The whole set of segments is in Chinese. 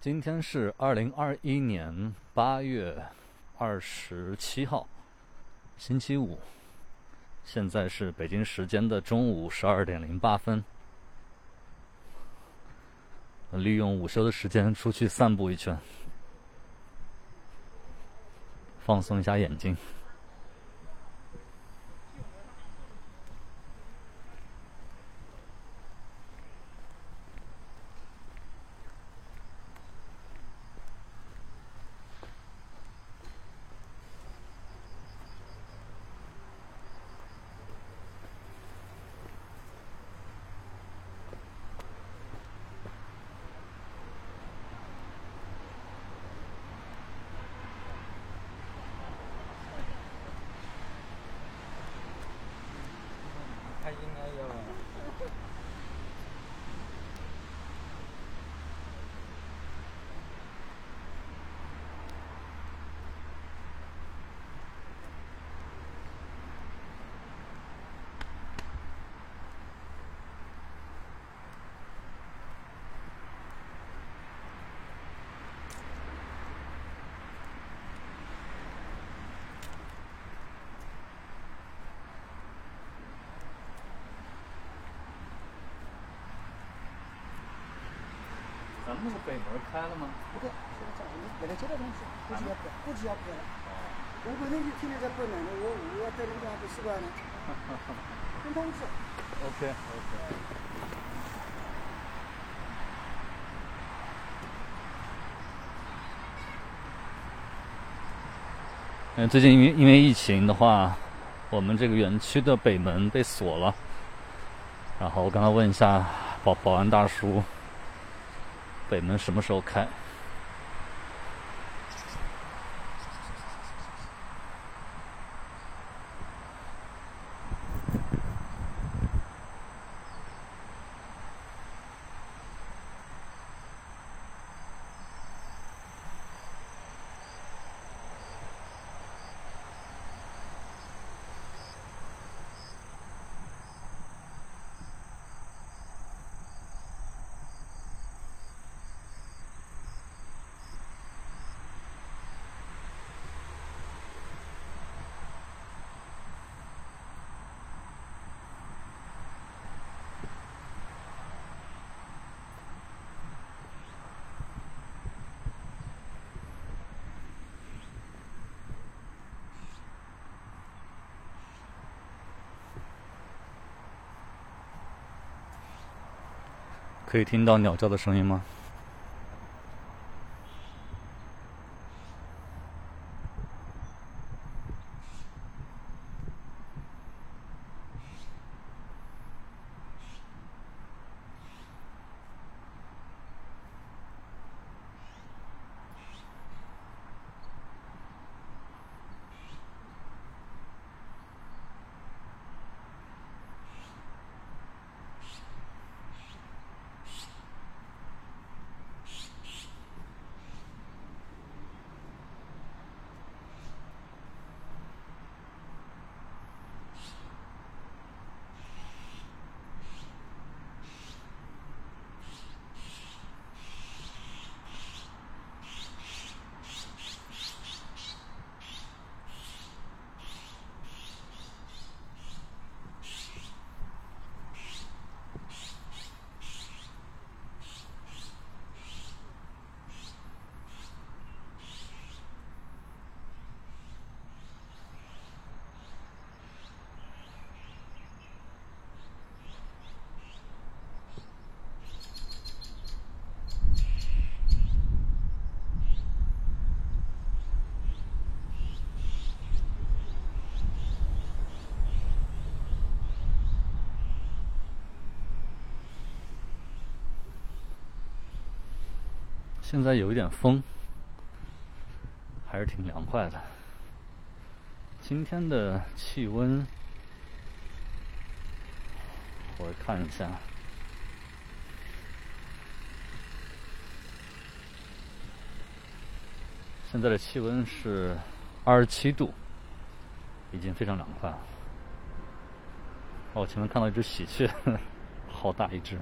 今天是二零二一年八月二十七号，星期五。现在是北京时间的中午十二点零八分。利用午休的时间出去散步一圈，放松一下眼睛。应该要。咱们那个北门开了吗？不对，现在本来这个东西估计要关，估计要关了。我本来就天天在我我要在那个地方不习惯了，跟通知。OK OK。嗯，最近因为因为疫情的话，我们这个园区的北门被锁了。然后我刚才问一下保保安大叔，北门什么时候开？可以听到鸟叫的声音吗？现在有一点风，还是挺凉快的。今天的气温，我看一下，现在的气温是二十七度，已经非常凉快了。哦，前面看到一只喜鹊，好大一只。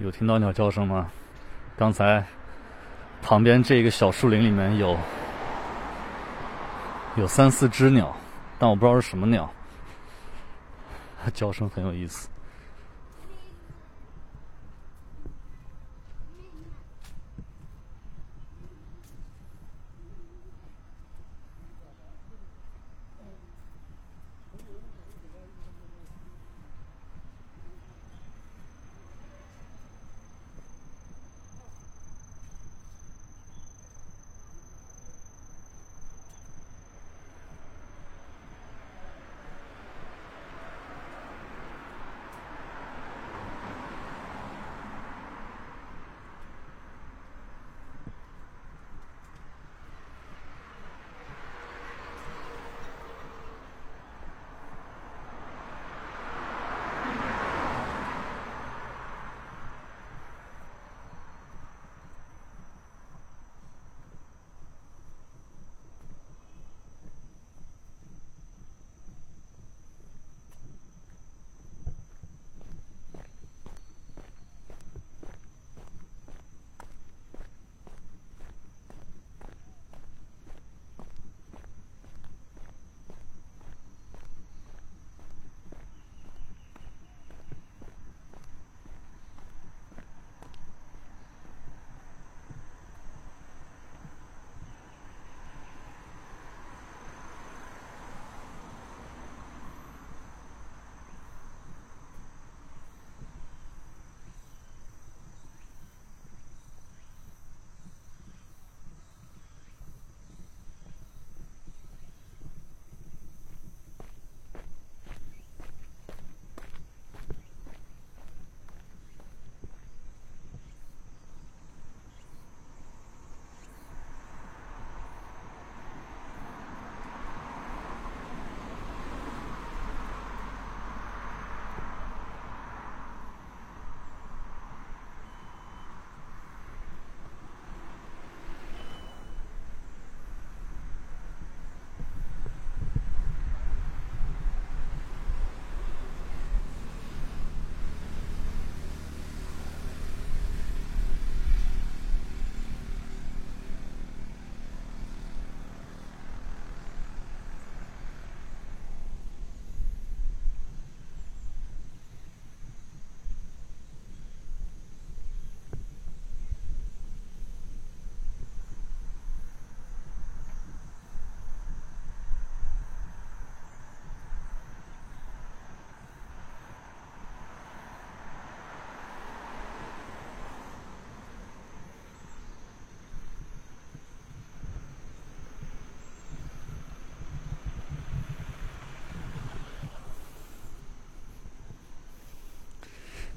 有听到鸟叫声吗？刚才旁边这个小树林里面有有三四只鸟，但我不知道是什么鸟，叫声很有意思。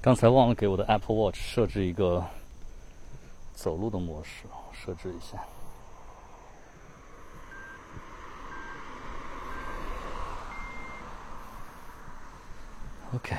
刚才忘了给我的 Apple Watch 设置一个走路的模式，设置一下。OK。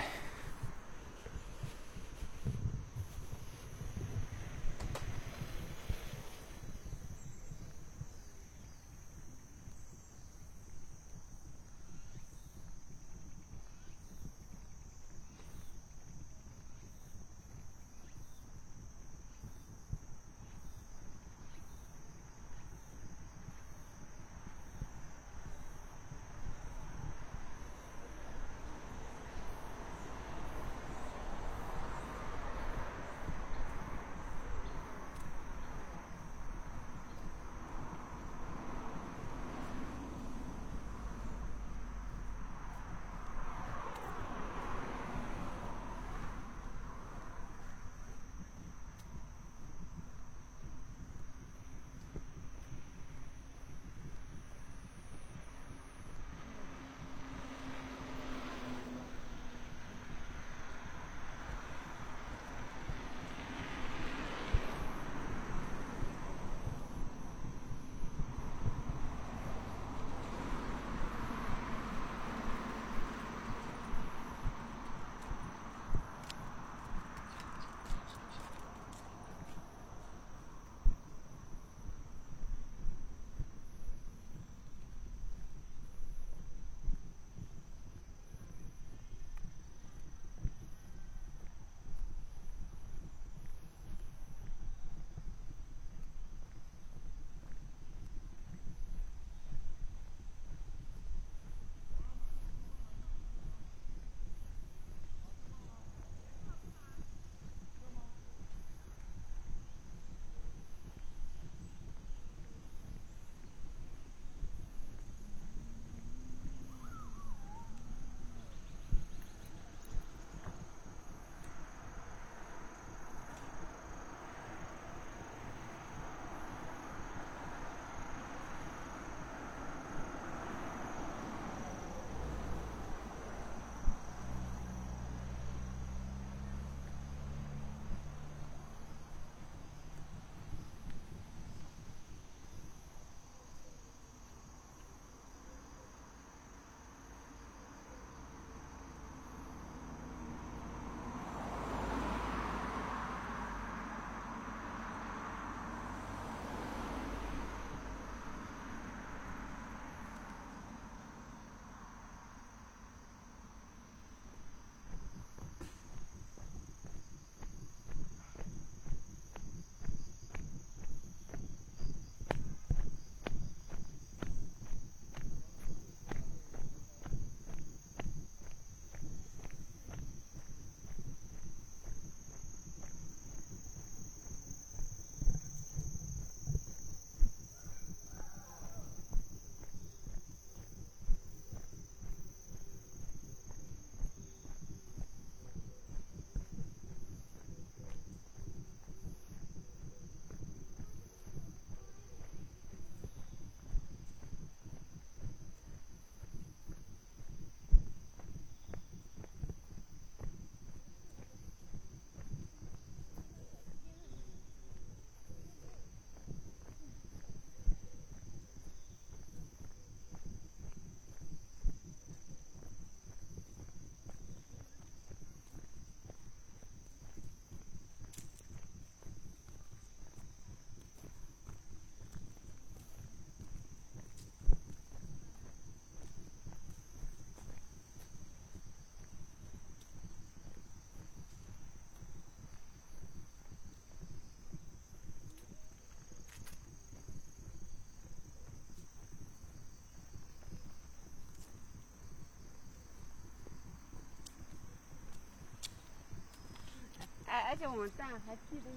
而且我们站还记得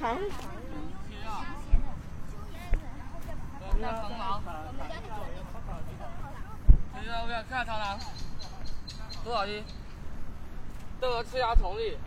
远。长。看长廊，多少斤？等我吃下葱的。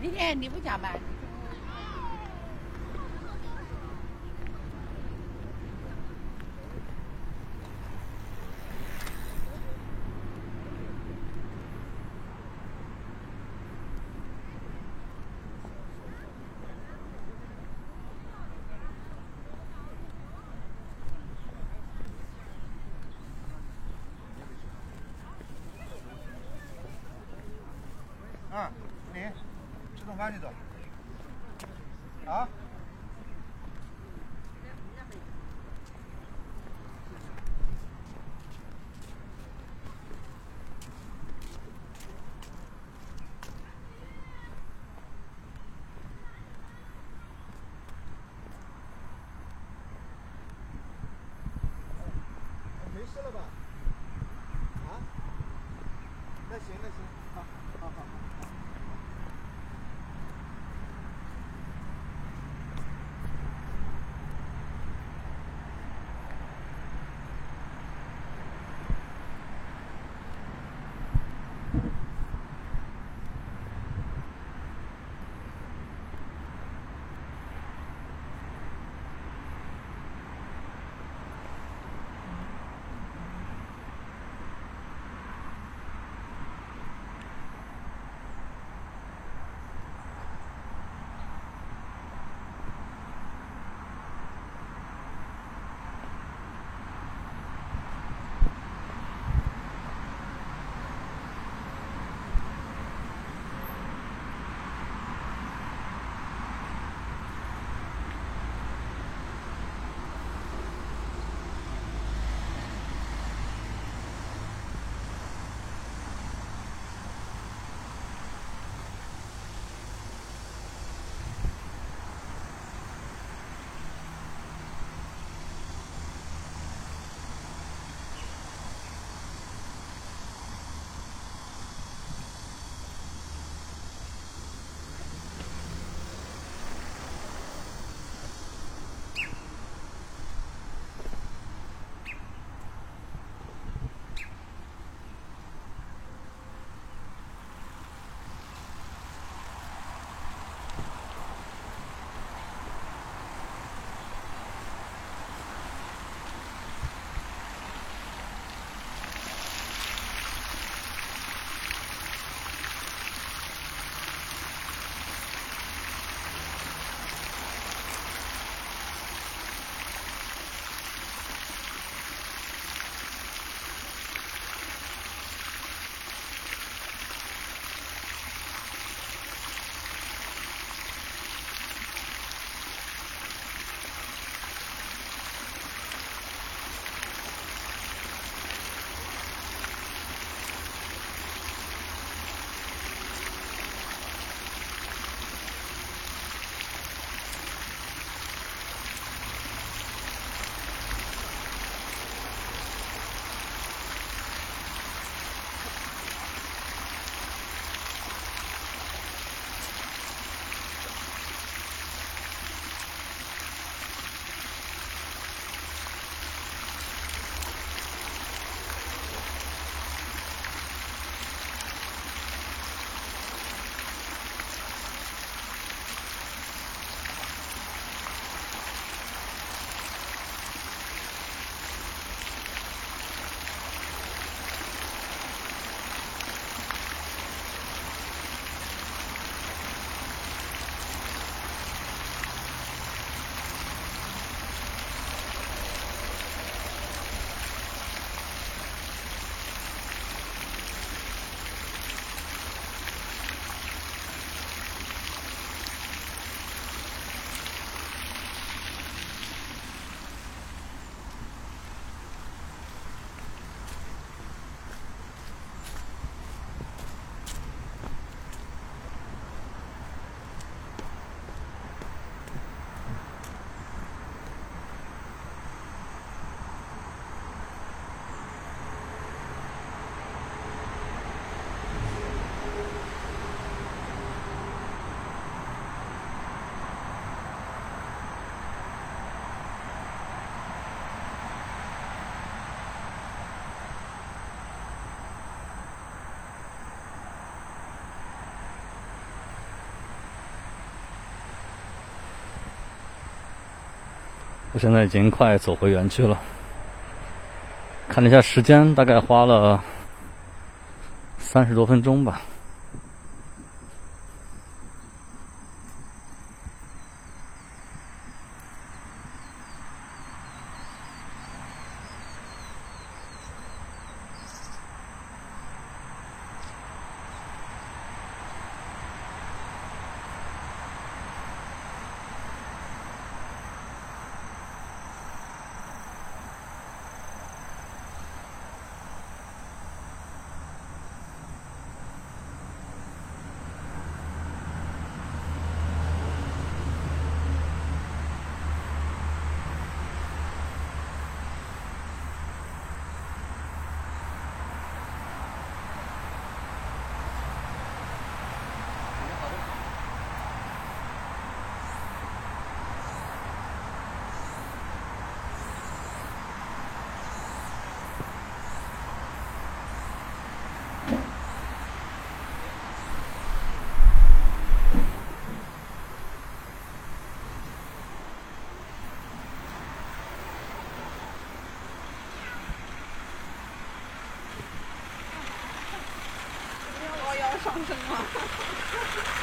明天你不加班？啊，你吃中饭我现在已经快走回园区了，看了一下时间，大概花了三十多分钟吧。我要上升了。